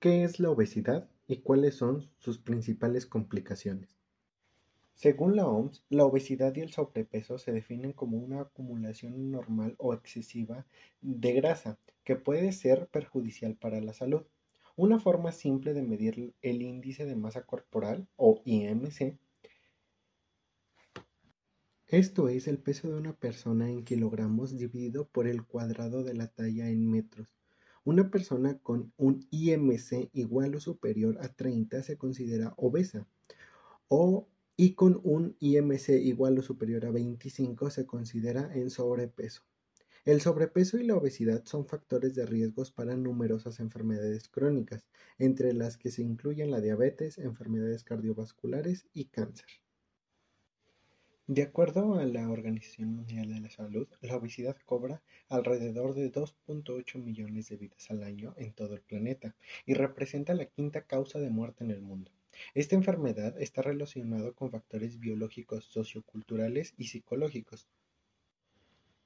¿Qué es la obesidad y cuáles son sus principales complicaciones? Según la OMS, la obesidad y el sobrepeso se definen como una acumulación normal o excesiva de grasa que puede ser perjudicial para la salud. Una forma simple de medir el índice de masa corporal o IMC esto es el peso de una persona en kilogramos dividido por el cuadrado de la talla en metros. Una persona con un IMC igual o superior a 30 se considera obesa o y con un IMC igual o superior a 25 se considera en sobrepeso. El sobrepeso y la obesidad son factores de riesgos para numerosas enfermedades crónicas, entre las que se incluyen la diabetes, enfermedades cardiovasculares y cáncer. De acuerdo a la Organización Mundial de la Salud, la obesidad cobra alrededor de 2.8 millones de vidas al año en todo el planeta y representa la quinta causa de muerte en el mundo. Esta enfermedad está relacionada con factores biológicos, socioculturales y psicológicos.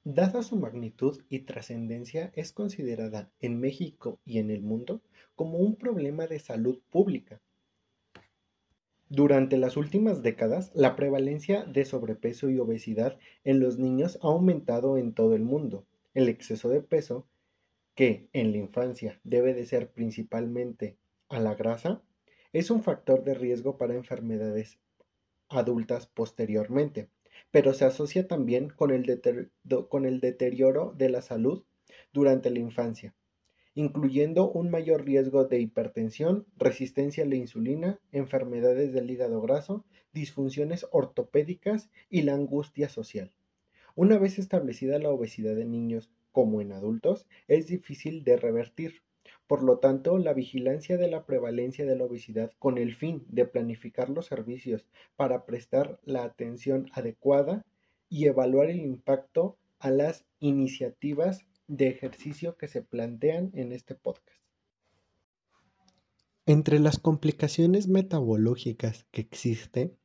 Dada su magnitud y trascendencia, es considerada en México y en el mundo como un problema de salud pública durante las últimas décadas, la prevalencia de sobrepeso y obesidad en los niños ha aumentado en todo el mundo. El exceso de peso, que en la infancia debe de ser principalmente a la grasa, es un factor de riesgo para enfermedades adultas posteriormente, pero se asocia también con el, con el deterioro de la salud durante la infancia incluyendo un mayor riesgo de hipertensión, resistencia a la insulina, enfermedades del hígado graso, disfunciones ortopédicas y la angustia social. Una vez establecida la obesidad en niños como en adultos, es difícil de revertir. Por lo tanto, la vigilancia de la prevalencia de la obesidad con el fin de planificar los servicios para prestar la atención adecuada y evaluar el impacto a las iniciativas de ejercicio que se plantean en este podcast. Entre las complicaciones metabológicas que existe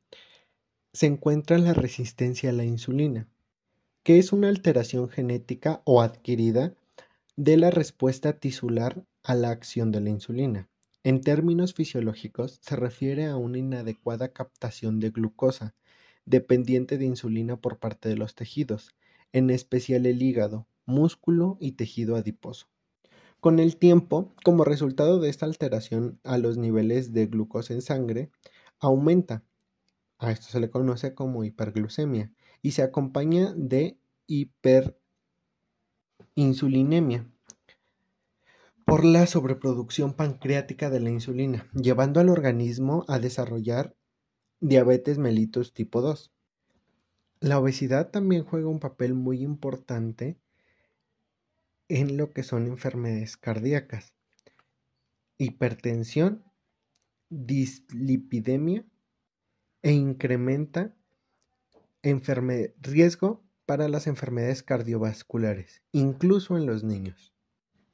se encuentra la resistencia a la insulina, que es una alteración genética o adquirida de la respuesta tisular a la acción de la insulina. En términos fisiológicos, se refiere a una inadecuada captación de glucosa dependiente de insulina por parte de los tejidos, en especial el hígado, músculo y tejido adiposo. Con el tiempo, como resultado de esta alteración a los niveles de glucosa en sangre, aumenta. A esto se le conoce como hiperglucemia y se acompaña de hiperinsulinemia por la sobreproducción pancreática de la insulina, llevando al organismo a desarrollar diabetes mellitus tipo 2. La obesidad también juega un papel muy importante en lo que son enfermedades cardíacas, hipertensión, dislipidemia e incrementa riesgo para las enfermedades cardiovasculares, incluso en los niños.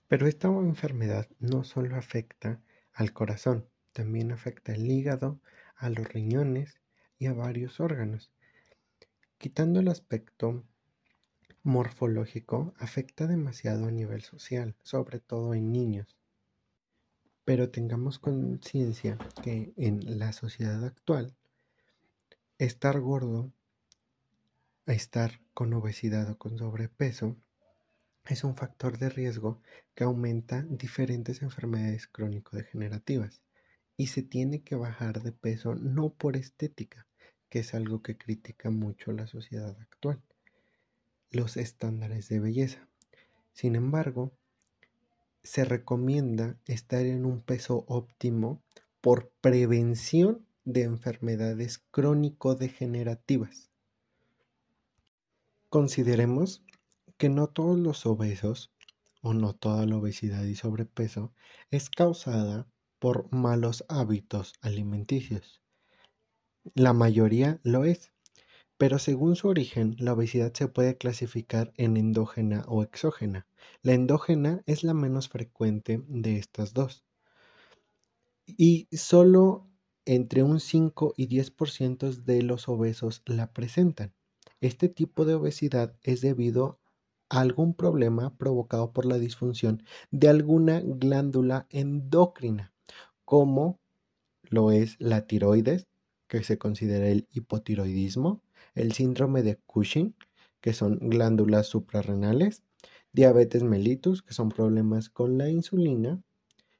Pero esta enfermedad no solo afecta al corazón, también afecta al hígado, a los riñones y a varios órganos. Quitando el aspecto morfológico afecta demasiado a nivel social, sobre todo en niños. Pero tengamos conciencia que en la sociedad actual, estar gordo, estar con obesidad o con sobrepeso, es un factor de riesgo que aumenta diferentes enfermedades crónico-degenerativas y se tiene que bajar de peso no por estética, que es algo que critica mucho la sociedad actual, los estándares de belleza. Sin embargo, se recomienda estar en un peso óptimo por prevención de enfermedades crónico-degenerativas. Consideremos que no todos los obesos o no toda la obesidad y sobrepeso es causada por malos hábitos alimenticios. La mayoría lo es, pero según su origen, la obesidad se puede clasificar en endógena o exógena. La endógena es la menos frecuente de estas dos. Y solo entre un 5 y 10% de los obesos la presentan. Este tipo de obesidad es debido a algún problema provocado por la disfunción de alguna glándula endocrina, como lo es la tiroides, que se considera el hipotiroidismo, el síndrome de Cushing, que son glándulas suprarrenales, diabetes mellitus, que son problemas con la insulina,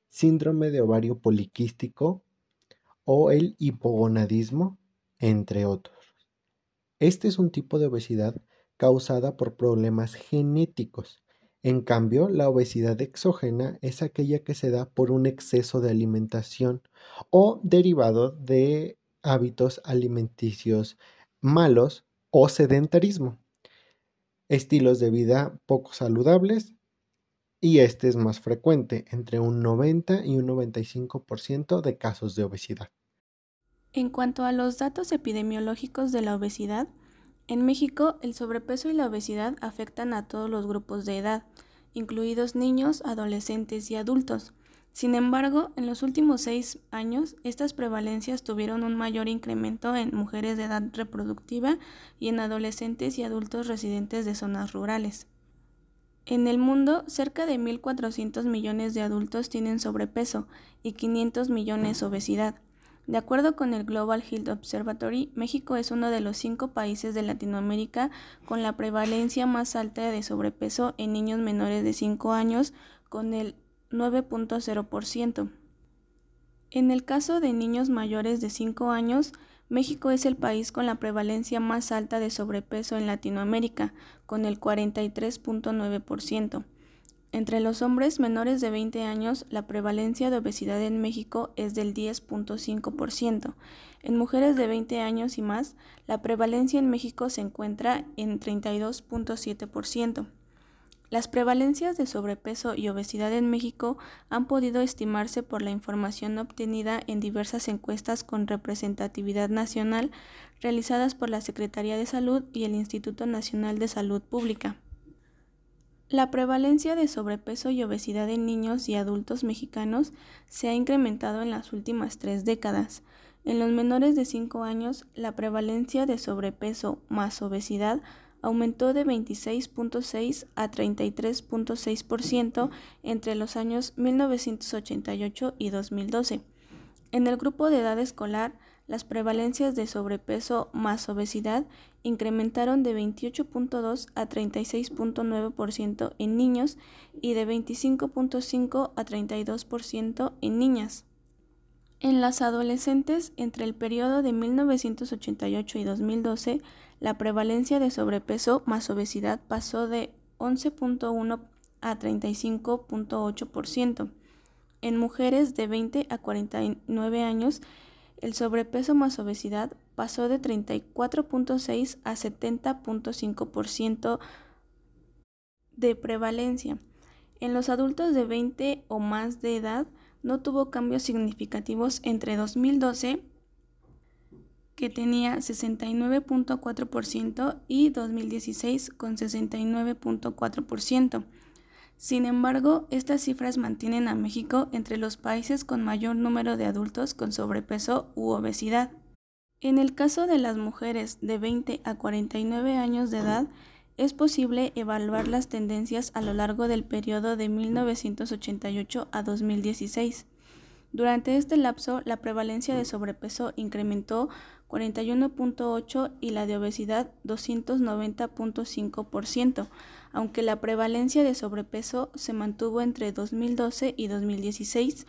síndrome de ovario poliquístico o el hipogonadismo, entre otros. Este es un tipo de obesidad causada por problemas genéticos. En cambio, la obesidad exógena es aquella que se da por un exceso de alimentación o derivado de hábitos alimenticios malos o sedentarismo, estilos de vida poco saludables y este es más frecuente, entre un 90 y un 95% de casos de obesidad. En cuanto a los datos epidemiológicos de la obesidad, en México el sobrepeso y la obesidad afectan a todos los grupos de edad, incluidos niños, adolescentes y adultos. Sin embargo, en los últimos seis años, estas prevalencias tuvieron un mayor incremento en mujeres de edad reproductiva y en adolescentes y adultos residentes de zonas rurales. En el mundo, cerca de 1.400 millones de adultos tienen sobrepeso y 500 millones obesidad. De acuerdo con el Global Health Observatory, México es uno de los cinco países de Latinoamérica con la prevalencia más alta de sobrepeso en niños menores de 5 años, con el 9.0%. En el caso de niños mayores de 5 años, México es el país con la prevalencia más alta de sobrepeso en Latinoamérica, con el 43.9%. Entre los hombres menores de 20 años, la prevalencia de obesidad en México es del 10.5%. En mujeres de 20 años y más, la prevalencia en México se encuentra en 32.7%. Las prevalencias de sobrepeso y obesidad en México han podido estimarse por la información obtenida en diversas encuestas con representatividad nacional realizadas por la Secretaría de Salud y el Instituto Nacional de Salud Pública. La prevalencia de sobrepeso y obesidad en niños y adultos mexicanos se ha incrementado en las últimas tres décadas. En los menores de 5 años, la prevalencia de sobrepeso más obesidad aumentó de 26.6 a 33.6% entre los años 1988 y 2012. En el grupo de edad escolar, las prevalencias de sobrepeso más obesidad incrementaron de 28.2 a 36.9% en niños y de 25.5 a 32% en niñas. En las adolescentes, entre el periodo de 1988 y 2012, la prevalencia de sobrepeso más obesidad pasó de 11.1 a 35.8%. En mujeres de 20 a 49 años, el sobrepeso más obesidad pasó de 34.6 a 70.5% de prevalencia. En los adultos de 20 o más de edad, no tuvo cambios significativos entre 2012, que tenía 69.4%, y 2016 con 69.4%. Sin embargo, estas cifras mantienen a México entre los países con mayor número de adultos con sobrepeso u obesidad. En el caso de las mujeres de 20 a 49 años de edad, es posible evaluar las tendencias a lo largo del periodo de 1988 a 2016. Durante este lapso, la prevalencia de sobrepeso incrementó 41.8 y la de obesidad 290.5%, aunque la prevalencia de sobrepeso se mantuvo entre 2012 y 2016,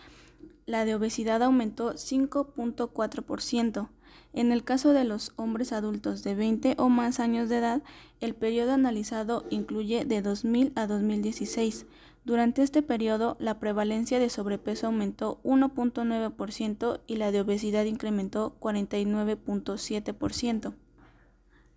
la de obesidad aumentó 5.4%. En el caso de los hombres adultos de 20 o más años de edad, el periodo analizado incluye de 2000 a 2016. Durante este periodo, la prevalencia de sobrepeso aumentó 1.9% y la de obesidad incrementó 49.7%.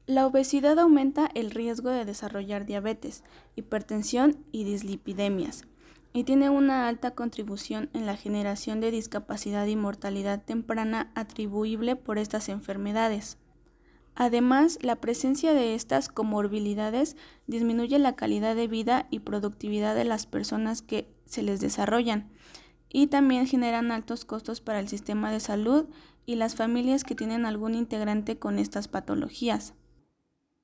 La obesidad aumenta el riesgo de desarrollar diabetes, hipertensión y dislipidemias, y tiene una alta contribución en la generación de discapacidad y mortalidad temprana atribuible por estas enfermedades. Además, la presencia de estas comorbilidades disminuye la calidad de vida y productividad de las personas que se les desarrollan y también generan altos costos para el sistema de salud y las familias que tienen algún integrante con estas patologías.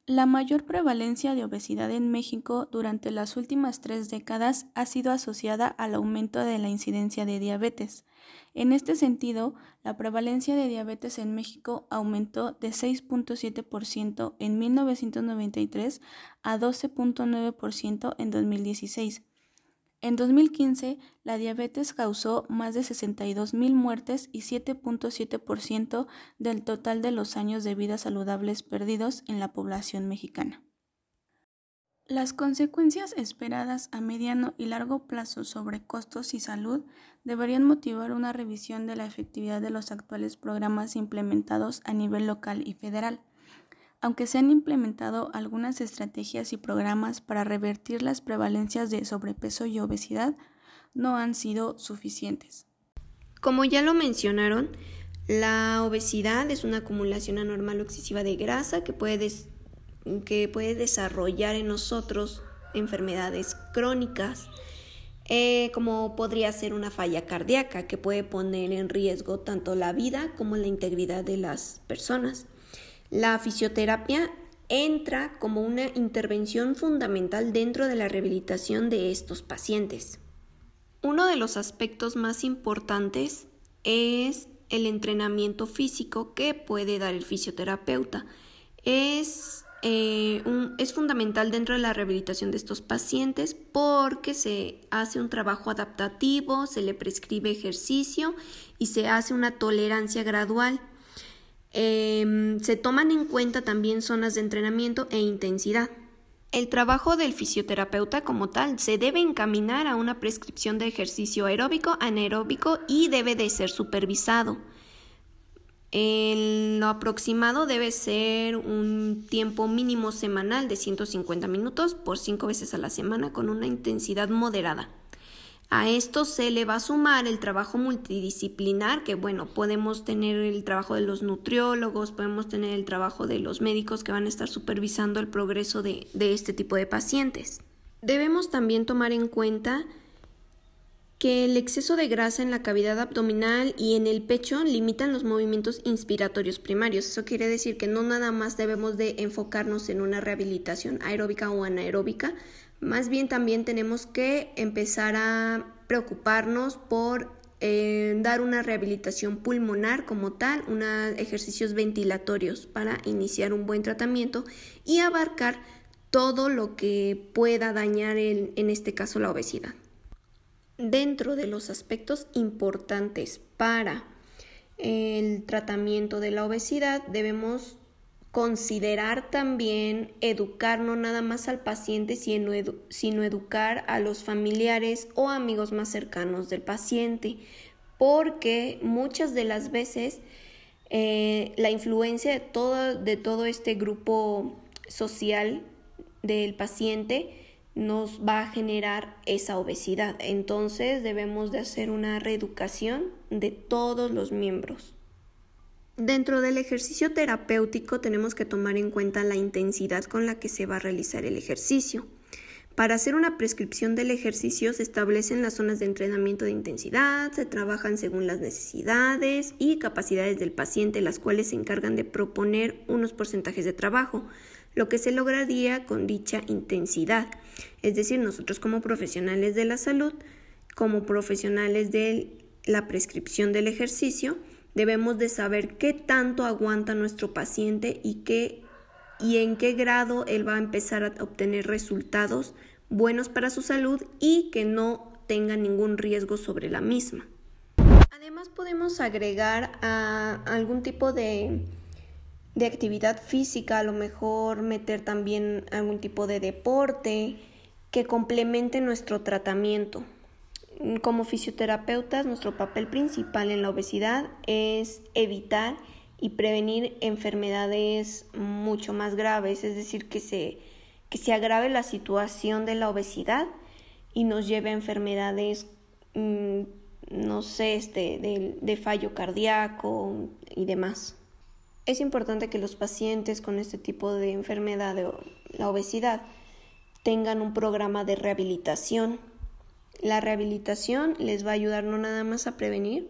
La mayor prevalencia de obesidad en México durante las últimas tres décadas ha sido asociada al aumento de la incidencia de diabetes. En este sentido, la prevalencia de diabetes en México aumentó de 6.7% en 1993 a 12.9% en 2016 en 2015, la diabetes causó más de 62.000 muertes y 7.7% del total de los años de vida saludables perdidos en la población mexicana. Las consecuencias esperadas a mediano y largo plazo sobre costos y salud deberían motivar una revisión de la efectividad de los actuales programas implementados a nivel local y federal aunque se han implementado algunas estrategias y programas para revertir las prevalencias de sobrepeso y obesidad, no han sido suficientes. Como ya lo mencionaron, la obesidad es una acumulación anormal o excesiva de grasa que puede, que puede desarrollar en nosotros enfermedades crónicas, eh, como podría ser una falla cardíaca que puede poner en riesgo tanto la vida como la integridad de las personas. La fisioterapia entra como una intervención fundamental dentro de la rehabilitación de estos pacientes. Uno de los aspectos más importantes es el entrenamiento físico que puede dar el fisioterapeuta. Es, eh, es fundamental dentro de la rehabilitación de estos pacientes porque se hace un trabajo adaptativo, se le prescribe ejercicio y se hace una tolerancia gradual. Em, se toman en cuenta también zonas de entrenamiento e intensidad. El trabajo del fisioterapeuta como tal se debe encaminar a una prescripción de ejercicio aeróbico, anaeróbico y debe de ser supervisado. El, lo aproximado debe ser un tiempo mínimo semanal de 150 minutos por 5 veces a la semana con una intensidad moderada. A esto se le va a sumar el trabajo multidisciplinar, que bueno, podemos tener el trabajo de los nutriólogos, podemos tener el trabajo de los médicos que van a estar supervisando el progreso de, de este tipo de pacientes. Debemos también tomar en cuenta que el exceso de grasa en la cavidad abdominal y en el pecho limitan los movimientos inspiratorios primarios. Eso quiere decir que no nada más debemos de enfocarnos en una rehabilitación aeróbica o anaeróbica, más bien también tenemos que empezar a preocuparnos por eh, dar una rehabilitación pulmonar como tal, unos ejercicios ventilatorios para iniciar un buen tratamiento y abarcar todo lo que pueda dañar en este caso la obesidad. Dentro de los aspectos importantes para el tratamiento de la obesidad debemos considerar también educar no nada más al paciente, sino, educar a los familiares o amigos más cercanos del paciente, porque muchas de las veces eh, la influencia de todo, de todo este grupo social del paciente nos va a generar esa obesidad. Entonces debemos de hacer una reeducación de todos los miembros. Dentro del ejercicio terapéutico tenemos que tomar en cuenta la intensidad con la que se va a realizar el ejercicio. Para hacer una prescripción del ejercicio se establecen las zonas de entrenamiento de intensidad, se trabajan según las necesidades y capacidades del paciente, las cuales se encargan de proponer unos porcentajes de trabajo, lo que se lograría con dicha intensidad. Es decir, nosotros como profesionales de la salud, como profesionales de la prescripción del ejercicio, Debemos de saber qué tanto aguanta nuestro paciente y qué y en qué grado él va a empezar a obtener resultados buenos para su salud y que no tenga ningún riesgo sobre la misma. Además podemos agregar a algún tipo de, de actividad física, a lo mejor meter también algún tipo de deporte que complemente nuestro tratamiento. Como fisioterapeutas, nuestro papel principal en la obesidad es evitar y prevenir enfermedades mucho más graves, es decir, que se, que se agrave la situación de la obesidad y nos lleve a enfermedades, mm, no sé, este, de, de fallo cardíaco y demás. Es importante que los pacientes con este tipo de enfermedad, la obesidad, tengan un programa de rehabilitación la rehabilitación les va a ayudar no nada más a prevenir,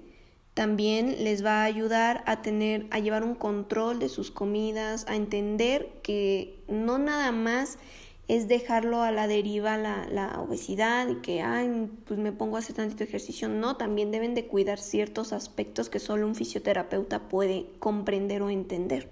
También les va a ayudar a tener, a llevar un control de sus comidas, a entender que no nada más es dejarlo a la deriva la, la obesidad y que, ay, pues me pongo a hacer tantito ejercicio. No, también deben de cuidar ciertos aspectos que solo un fisioterapeuta puede comprender o entender.